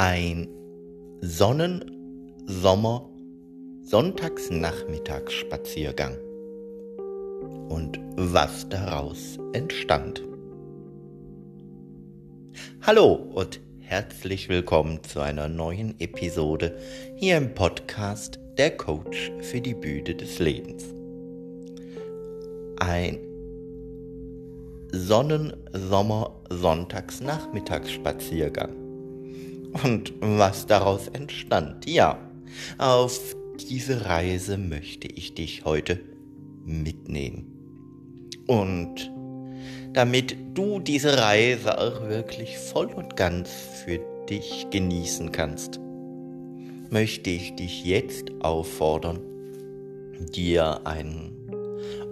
Ein Sonnen-, Sommer-, Sonntagsnachmittagsspaziergang. Und was daraus entstand. Hallo und herzlich willkommen zu einer neuen Episode hier im Podcast Der Coach für die Bühne des Lebens. Ein Sonnen-, Sommer-, Sonntagsnachmittagsspaziergang. Und was daraus entstand, ja, auf diese Reise möchte ich dich heute mitnehmen. Und damit du diese Reise auch wirklich voll und ganz für dich genießen kannst, möchte ich dich jetzt auffordern, dir einen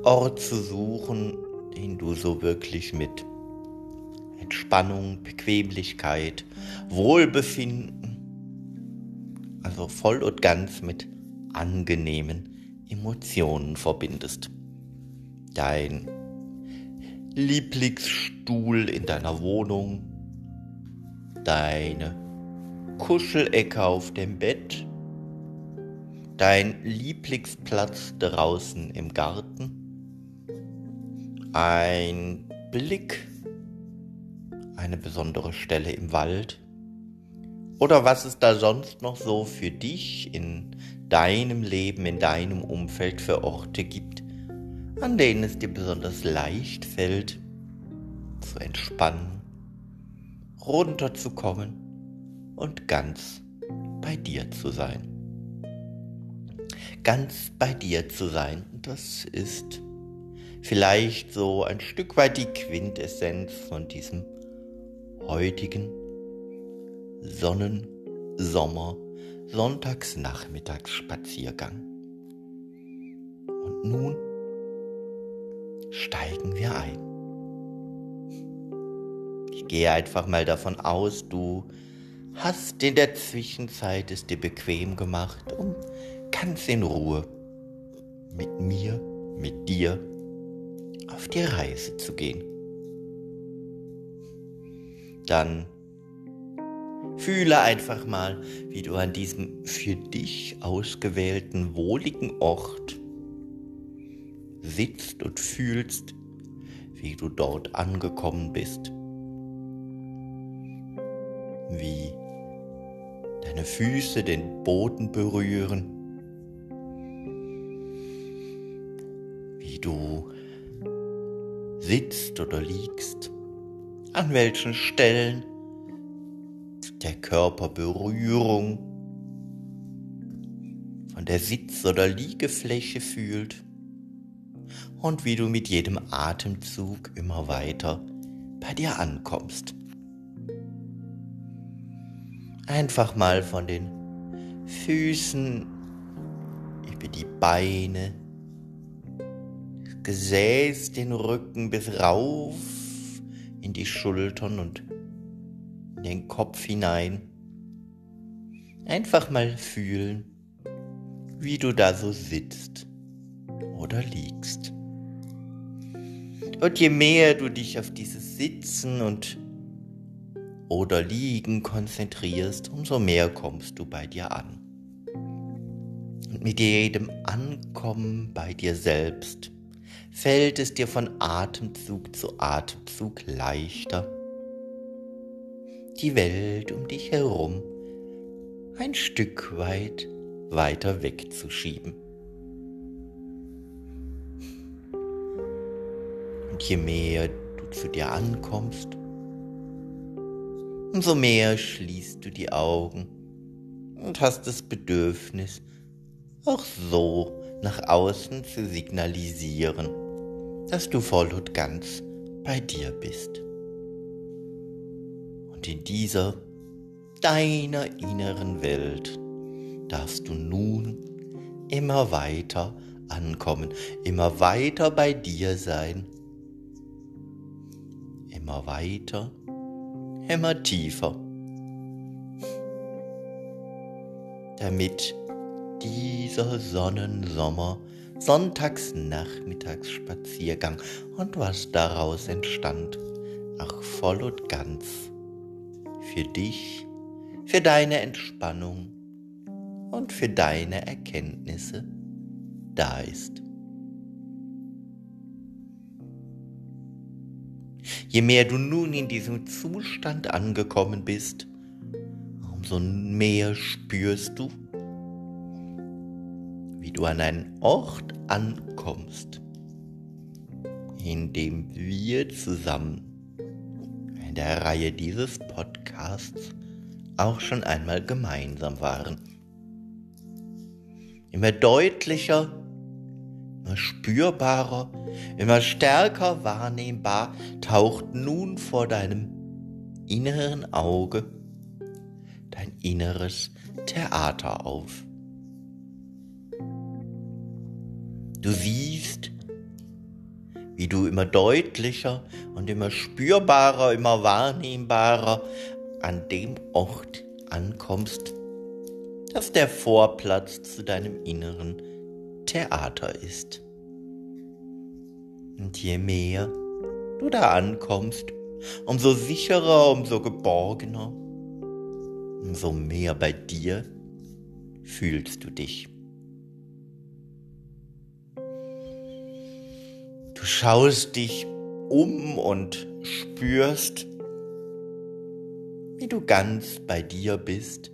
Ort zu suchen, den du so wirklich mit Entspannung, Bequemlichkeit, Wohlbefinden, also voll und ganz mit angenehmen Emotionen verbindest. Dein Lieblingsstuhl in deiner Wohnung, deine Kuschelecke auf dem Bett, dein Lieblingsplatz draußen im Garten, ein Blick, eine besondere Stelle im Wald oder was es da sonst noch so für dich in deinem Leben, in deinem Umfeld für Orte gibt, an denen es dir besonders leicht fällt, zu entspannen, runterzukommen und ganz bei dir zu sein. Ganz bei dir zu sein, das ist vielleicht so ein Stück weit die Quintessenz von diesem heutigen Sonnen-, Sommer-, Sonntagsnachmittagsspaziergang. Und nun steigen wir ein. Ich gehe einfach mal davon aus, du hast in der Zwischenzeit es dir bequem gemacht, um ganz in Ruhe mit mir, mit dir auf die Reise zu gehen. Dann fühle einfach mal, wie du an diesem für dich ausgewählten wohligen Ort sitzt und fühlst, wie du dort angekommen bist. Wie deine Füße den Boden berühren. Wie du sitzt oder liegst, an welchen Stellen der Körperberührung von der Sitz- oder Liegefläche fühlt und wie du mit jedem Atemzug immer weiter bei dir ankommst. Einfach mal von den Füßen über die Beine Gesäß den Rücken bis rauf in die Schultern und in den Kopf hinein. Einfach mal fühlen, wie du da so sitzt oder liegst. Und je mehr du dich auf dieses Sitzen und oder Liegen konzentrierst, umso mehr kommst du bei dir an. Und mit jedem Ankommen bei dir selbst fällt es dir von Atemzug zu Atemzug leichter, die Welt um dich herum ein Stück weit weiter wegzuschieben. Und je mehr du zu dir ankommst, umso mehr schließt du die Augen und hast das Bedürfnis, auch so nach außen zu signalisieren dass du voll und ganz bei dir bist. Und in dieser deiner inneren Welt darfst du nun immer weiter ankommen, immer weiter bei dir sein, immer weiter, immer tiefer, damit dieser Sonnensommer Sonntagsnachmittagsspaziergang und was daraus entstand, auch voll und ganz für dich für deine Entspannung und für deine Erkenntnisse da ist. Je mehr du nun in diesem Zustand angekommen bist, umso mehr spürst du, du an einen Ort ankommst, in dem wir zusammen in der Reihe dieses Podcasts auch schon einmal gemeinsam waren. Immer deutlicher, immer spürbarer, immer stärker wahrnehmbar taucht nun vor deinem inneren Auge dein inneres Theater auf. Du siehst, wie du immer deutlicher und immer spürbarer, immer wahrnehmbarer an dem Ort ankommst, das der Vorplatz zu deinem inneren Theater ist. Und je mehr du da ankommst, umso sicherer, umso geborgener, umso mehr bei dir fühlst du dich. Schaust dich um und spürst, wie du ganz bei dir bist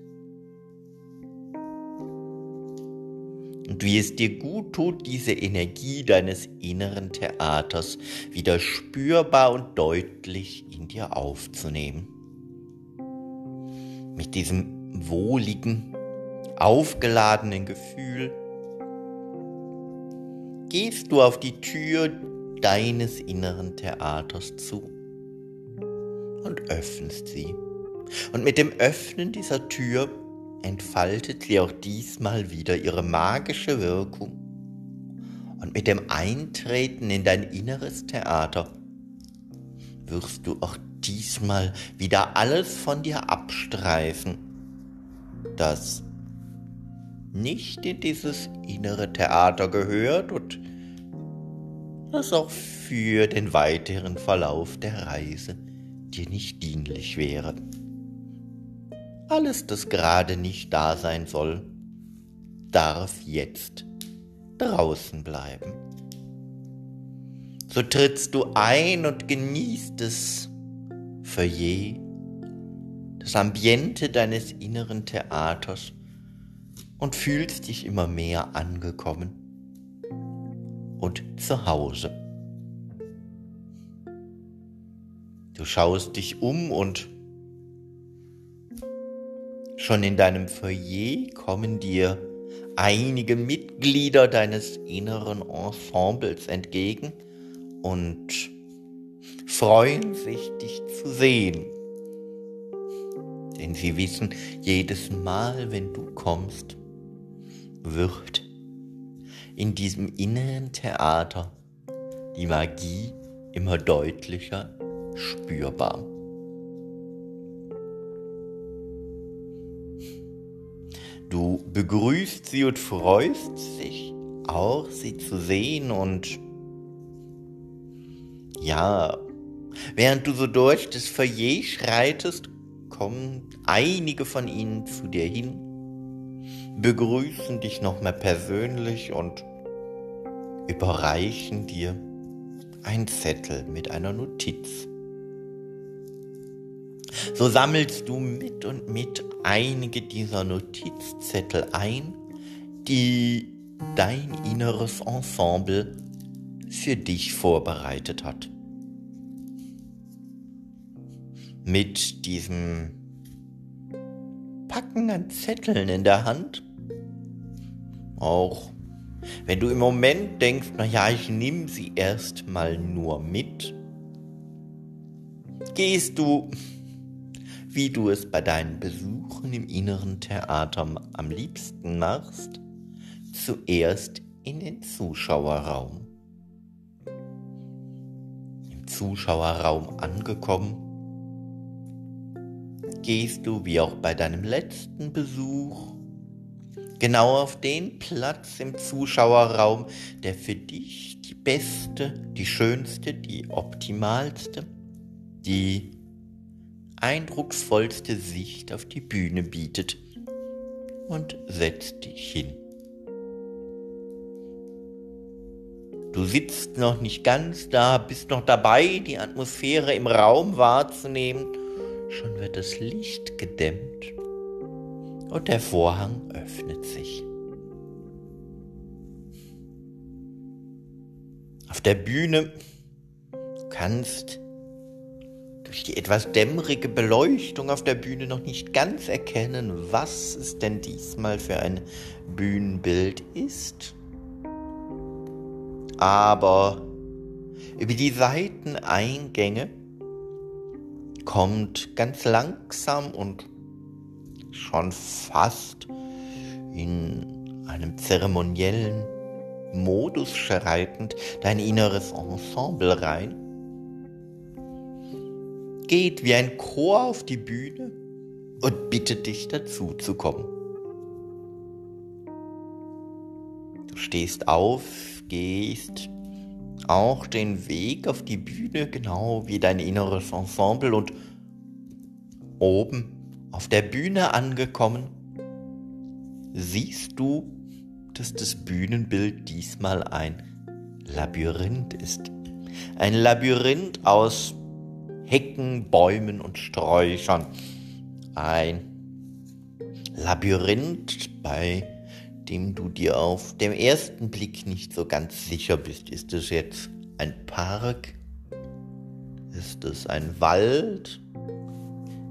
und wie es dir gut tut, diese Energie deines inneren Theaters wieder spürbar und deutlich in dir aufzunehmen. Mit diesem wohligen, aufgeladenen Gefühl gehst du auf die Tür deines inneren Theaters zu und öffnest sie. Und mit dem Öffnen dieser Tür entfaltet sie auch diesmal wieder ihre magische Wirkung. Und mit dem Eintreten in dein inneres Theater wirst du auch diesmal wieder alles von dir abstreifen, das nicht in dieses innere Theater gehört und das auch für den weiteren Verlauf der Reise dir nicht dienlich wäre. Alles, das gerade nicht da sein soll, darf jetzt draußen bleiben. So trittst du ein und genießt es für je, das Ambiente deines inneren Theaters und fühlst dich immer mehr angekommen und zu Hause. Du schaust dich um und Schon in deinem Foyer kommen dir einige Mitglieder deines inneren Ensembles entgegen und freuen sich, dich zu sehen. Denn sie wissen, jedes Mal, wenn du kommst, wird in diesem inneren Theater die Magie immer deutlicher spürbar. Du begrüßt sie und freust dich auch, sie zu sehen und ja, während du so durch das Foyer schreitest, kommen einige von ihnen zu dir hin, begrüßen dich nochmal persönlich und überreichen dir ein Zettel mit einer Notiz. So sammelst du mit und mit einige dieser Notizzettel ein, die dein inneres Ensemble für dich vorbereitet hat. Mit diesem Packen an Zetteln in der Hand, auch. Wenn du im Moment denkst, naja, ich nehme sie erstmal nur mit, gehst du wie du es bei deinen Besuchen im inneren Theater am liebsten machst, zuerst in den Zuschauerraum. Im Zuschauerraum angekommen, gehst du wie auch bei deinem letzten Besuch genau auf den Platz im Zuschauerraum, der für dich die beste, die schönste, die optimalste, die eindrucksvollste Sicht auf die Bühne bietet und setzt dich hin. Du sitzt noch nicht ganz da, bist noch dabei, die Atmosphäre im Raum wahrzunehmen. Schon wird das Licht gedämmt und der Vorhang öffnet sich. Auf der Bühne kannst durch die etwas dämmerige Beleuchtung auf der Bühne noch nicht ganz erkennen, was es denn diesmal für ein Bühnenbild ist aber über die Seiteneingänge kommt ganz langsam und schon fast in einem zeremoniellen Modus schreitend dein inneres Ensemble rein, geht wie ein Chor auf die Bühne und bittet dich dazu zu kommen. Du stehst auf, gehst auch den Weg auf die Bühne, genau wie dein inneres Ensemble und oben auf der Bühne angekommen, siehst du, dass das Bühnenbild diesmal ein Labyrinth ist. Ein Labyrinth aus Hecken, Bäumen und Sträuchern. Ein Labyrinth, bei dem du dir auf dem ersten Blick nicht so ganz sicher bist. Ist es jetzt ein Park? Ist es ein Wald?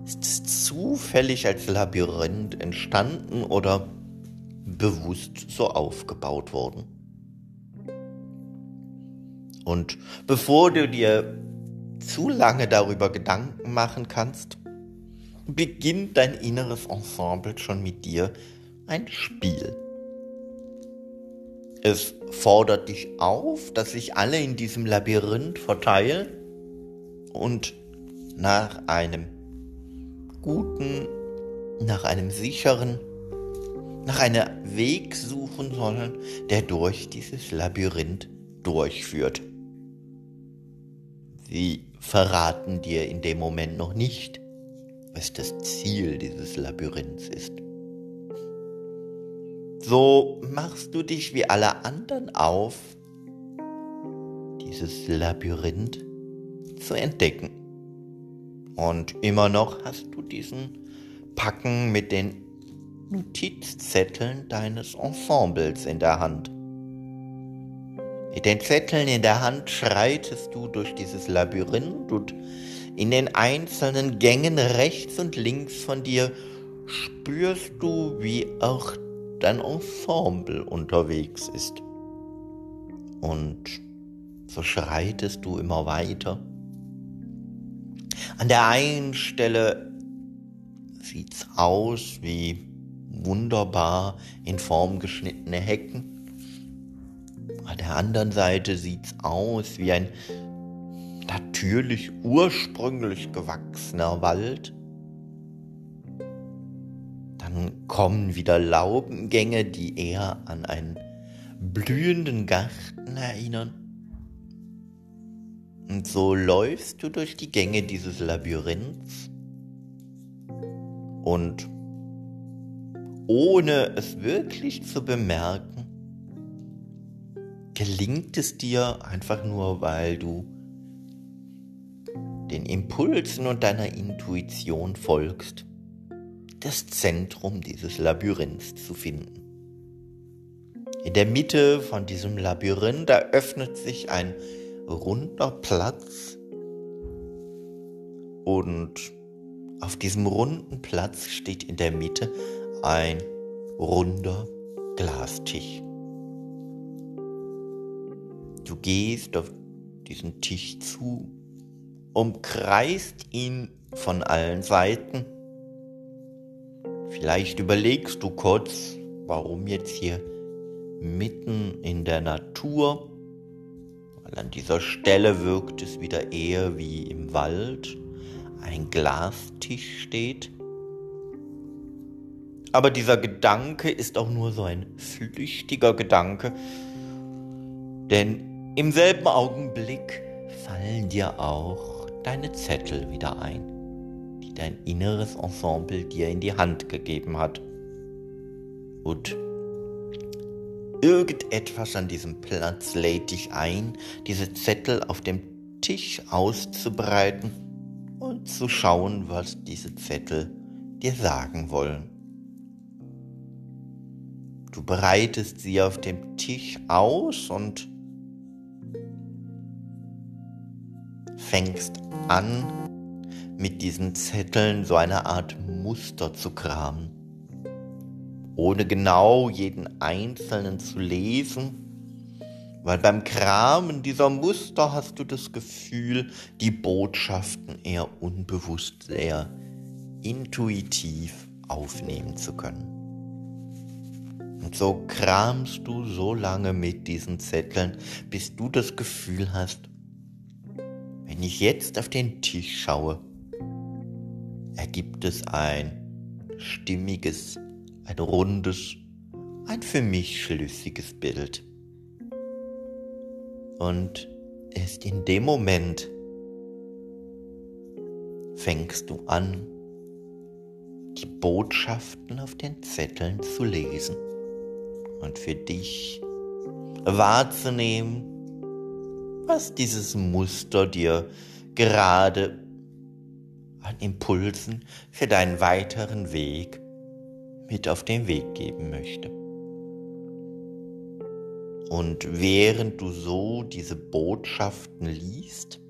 Ist es zufällig als Labyrinth entstanden oder bewusst so aufgebaut worden? Und bevor du dir zu lange darüber Gedanken machen kannst, beginnt dein inneres Ensemble schon mit dir ein Spiel. Es fordert dich auf, dass sich alle in diesem Labyrinth verteilen und nach einem guten, nach einem sicheren, nach einem Weg suchen sollen, der durch dieses Labyrinth durchführt. Sie verraten dir in dem Moment noch nicht, was das Ziel dieses Labyrinths ist. So machst du dich wie alle anderen auf, dieses Labyrinth zu entdecken. Und immer noch hast du diesen Packen mit den Notizzetteln deines Ensembles in der Hand. Mit den Zetteln in der Hand schreitest du durch dieses Labyrinth und in den einzelnen Gängen rechts und links von dir spürst du, wie auch dein Ensemble unterwegs ist. Und so schreitest du immer weiter. An der einen Stelle sieht's aus wie wunderbar in Form geschnittene Hecken. An der anderen Seite sieht's aus wie ein natürlich ursprünglich gewachsener Wald dann kommen wieder Laubengänge, die eher an einen blühenden Garten erinnern. Und so läufst du durch die Gänge dieses Labyrinths und ohne es wirklich zu bemerken, gelingt es dir einfach nur, weil du den Impulsen und deiner Intuition folgst das Zentrum dieses Labyrinths zu finden. In der Mitte von diesem Labyrinth eröffnet sich ein runder Platz und auf diesem runden Platz steht in der Mitte ein runder Glastisch. Du gehst auf diesen Tisch zu, umkreist ihn von allen Seiten Vielleicht überlegst du kurz, warum jetzt hier mitten in der Natur, weil an dieser Stelle wirkt es wieder eher wie im Wald, ein Glastisch steht. Aber dieser Gedanke ist auch nur so ein flüchtiger Gedanke, denn im selben Augenblick fallen dir auch deine Zettel wieder ein dein inneres Ensemble dir in die Hand gegeben hat. Und irgendetwas an diesem Platz lädt dich ein, diese Zettel auf dem Tisch auszubreiten und zu schauen, was diese Zettel dir sagen wollen. Du breitest sie auf dem Tisch aus und fängst an, mit diesen Zetteln so eine Art Muster zu kramen. Ohne genau jeden einzelnen zu lesen, weil beim Kramen dieser Muster hast du das Gefühl, die Botschaften eher unbewusst sehr intuitiv aufnehmen zu können. Und so kramst du so lange mit diesen Zetteln, bis du das Gefühl hast, wenn ich jetzt auf den Tisch schaue, ergibt es ein stimmiges, ein rundes, ein für mich schlüssiges Bild. Und erst in dem Moment fängst du an, die Botschaften auf den Zetteln zu lesen und für dich wahrzunehmen, was dieses Muster dir gerade an Impulsen für deinen weiteren Weg mit auf den Weg geben möchte. Und während du so diese Botschaften liest,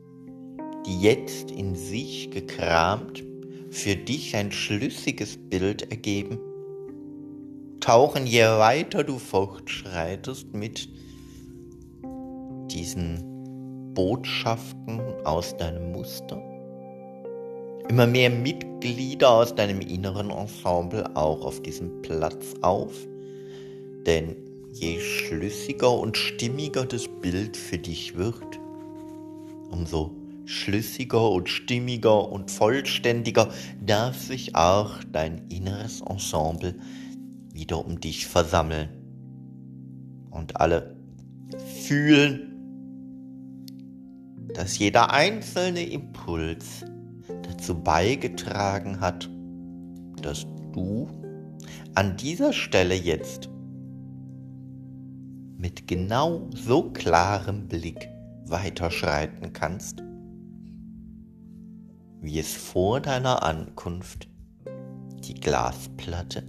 die jetzt in sich gekramt für dich ein schlüssiges Bild ergeben, tauchen je weiter du fortschreitest mit diesen Botschaften aus deinem Muster, immer mehr Mitglieder aus deinem inneren Ensemble auch auf diesem Platz auf, denn je schlüssiger und stimmiger das Bild für dich wird, umso schlüssiger und stimmiger und vollständiger darf sich auch dein inneres Ensemble wieder um dich versammeln. Und alle fühlen, dass jeder einzelne Impuls dazu beigetragen hat, dass du an dieser Stelle jetzt mit genau so klarem Blick weiterschreiten kannst, wie es vor deiner Ankunft die Glasplatte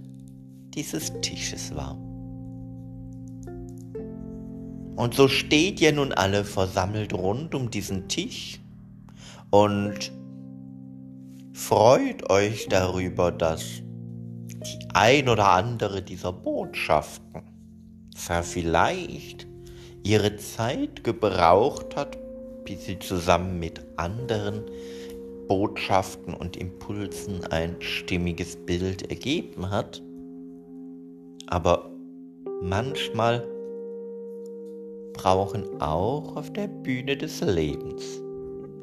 dieses Tisches war. Und so steht ihr nun alle versammelt rund um diesen Tisch und freut euch darüber, dass die ein oder andere dieser Botschaften vielleicht ihre Zeit gebraucht hat, bis sie zusammen mit anderen Botschaften und Impulsen ein stimmiges Bild ergeben hat, aber manchmal brauchen auch auf der Bühne des Lebens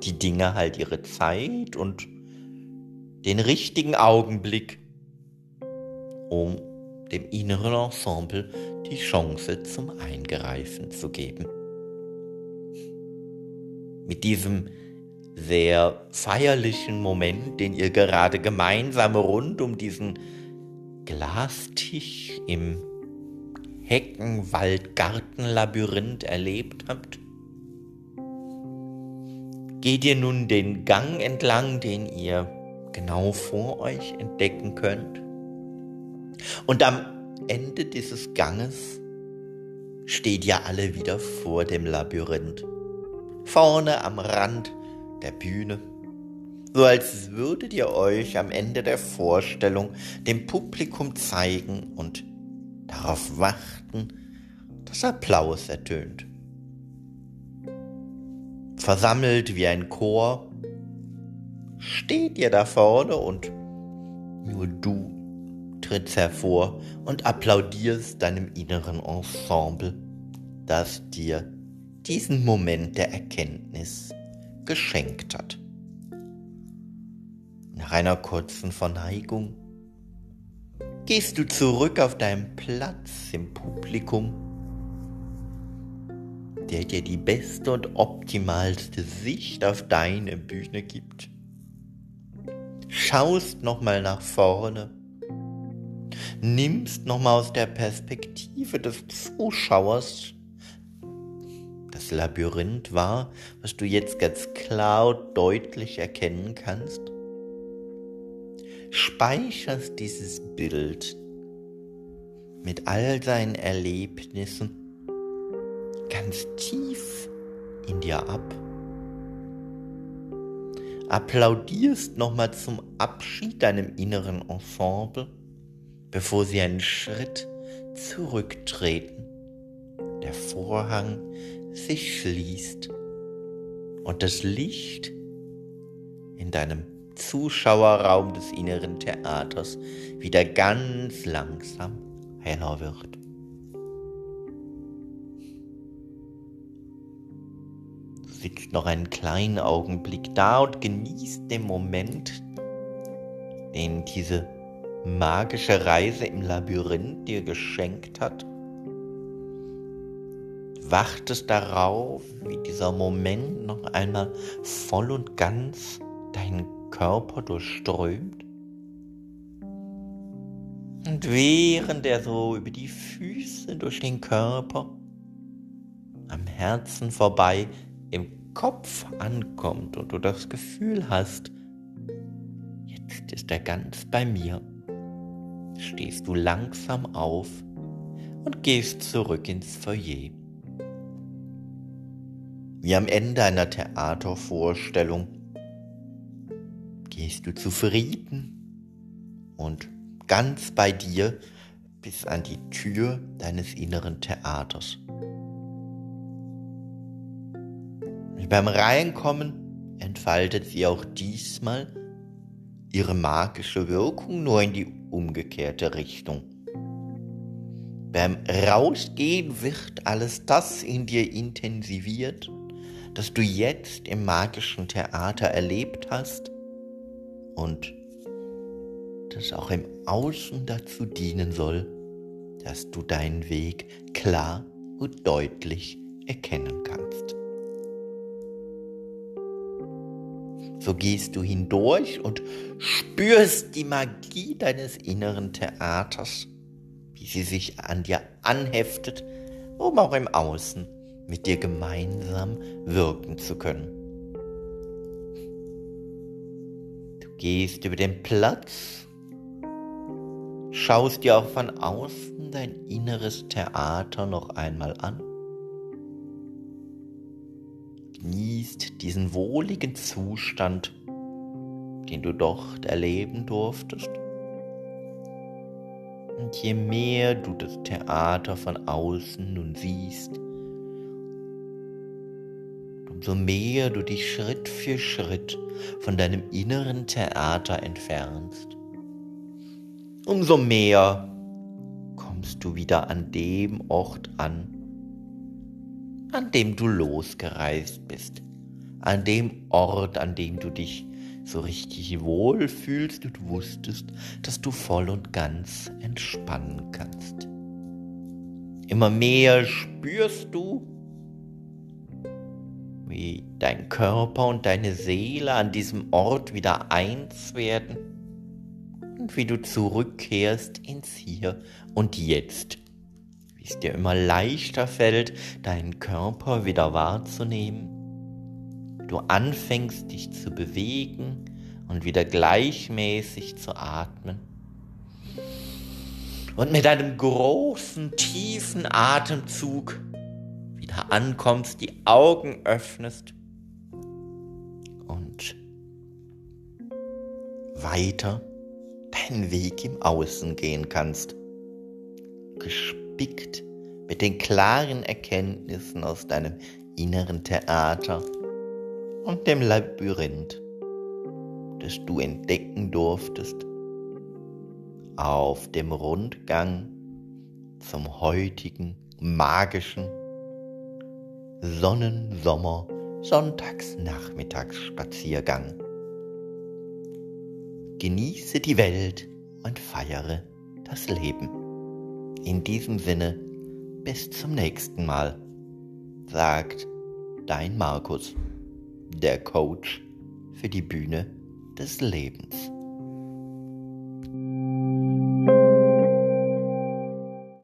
die Dinge halt ihre Zeit und den richtigen Augenblick, um dem inneren Ensemble die Chance zum Eingreifen zu geben. Mit diesem sehr feierlichen Moment, den ihr gerade gemeinsam rund um diesen Glastisch im Heckenwald-Gartenlabyrinth erlebt habt, geht ihr nun den Gang entlang, den ihr genau vor euch entdecken könnt. Und am Ende dieses Ganges steht ihr alle wieder vor dem Labyrinth, vorne am Rand der Bühne so als würdet ihr euch am Ende der Vorstellung dem Publikum zeigen und darauf warten, dass Applaus ertönt. Versammelt wie ein Chor steht ihr da vorne und nur du trittst hervor und applaudierst deinem inneren Ensemble, das dir diesen Moment der Erkenntnis geschenkt hat. Nach einer kurzen Verneigung gehst du zurück auf deinen Platz im Publikum, der dir die beste und optimalste Sicht auf deine Bühne gibt. Schaust nochmal nach vorne, nimmst nochmal aus der Perspektive des Zuschauers das Labyrinth wahr, was du jetzt ganz klar und deutlich erkennen kannst. Speicherst dieses Bild mit all seinen Erlebnissen ganz tief in dir ab applaudierst nochmal zum Abschied deinem inneren Ensemble, bevor sie einen Schritt zurücktreten, der Vorhang sich schließt und das Licht in deinem Zuschauerraum des inneren Theaters wieder ganz langsam heller wird. Sitzt noch einen kleinen Augenblick da und genießt den Moment, den diese magische Reise im Labyrinth dir geschenkt hat. Wartest darauf, wie dieser Moment noch einmal voll und ganz deinen Körper durchströmt. Und während er so über die Füße durch den Körper am Herzen vorbei im Kopf ankommt und du das Gefühl hast, jetzt ist er ganz bei mir, stehst du langsam auf und gehst zurück ins Foyer. Wie am Ende einer Theatervorstellung gehst du zufrieden und ganz bei dir bis an die Tür deines inneren Theaters. Beim Reinkommen entfaltet sie auch diesmal ihre magische Wirkung nur in die umgekehrte Richtung. Beim Rausgehen wird alles das in dir intensiviert, das du jetzt im magischen Theater erlebt hast und das auch im Außen dazu dienen soll, dass du deinen Weg klar und deutlich erkennen kannst. So gehst du hindurch und spürst die Magie deines inneren Theaters, wie sie sich an dir anheftet, um auch im Außen mit dir gemeinsam wirken zu können. Du gehst über den Platz, schaust dir auch von außen dein inneres Theater noch einmal an genießt diesen wohligen Zustand, den du dort erleben durftest. Und je mehr du das Theater von außen nun siehst, umso mehr du dich Schritt für Schritt von deinem inneren Theater entfernst, umso mehr kommst du wieder an dem Ort an, an dem du losgereist bist, an dem Ort, an dem du dich so richtig wohl fühlst und wusstest, dass du voll und ganz entspannen kannst. Immer mehr spürst du, wie dein Körper und deine Seele an diesem Ort wieder eins werden und wie du zurückkehrst ins Hier und Jetzt wie es dir immer leichter fällt, deinen Körper wieder wahrzunehmen. Du anfängst dich zu bewegen und wieder gleichmäßig zu atmen. Und mit einem großen, tiefen Atemzug wieder ankommst, die Augen öffnest und weiter deinen Weg im Außen gehen kannst. Gespürt gespickt mit den klaren Erkenntnissen aus deinem inneren Theater und dem Labyrinth, das du entdecken durftest auf dem Rundgang zum heutigen magischen Sonnensommer Sonntagsnachmittagsspaziergang. Genieße die Welt und feiere das Leben. In diesem Sinne, bis zum nächsten Mal, sagt dein Markus, der Coach für die Bühne des Lebens.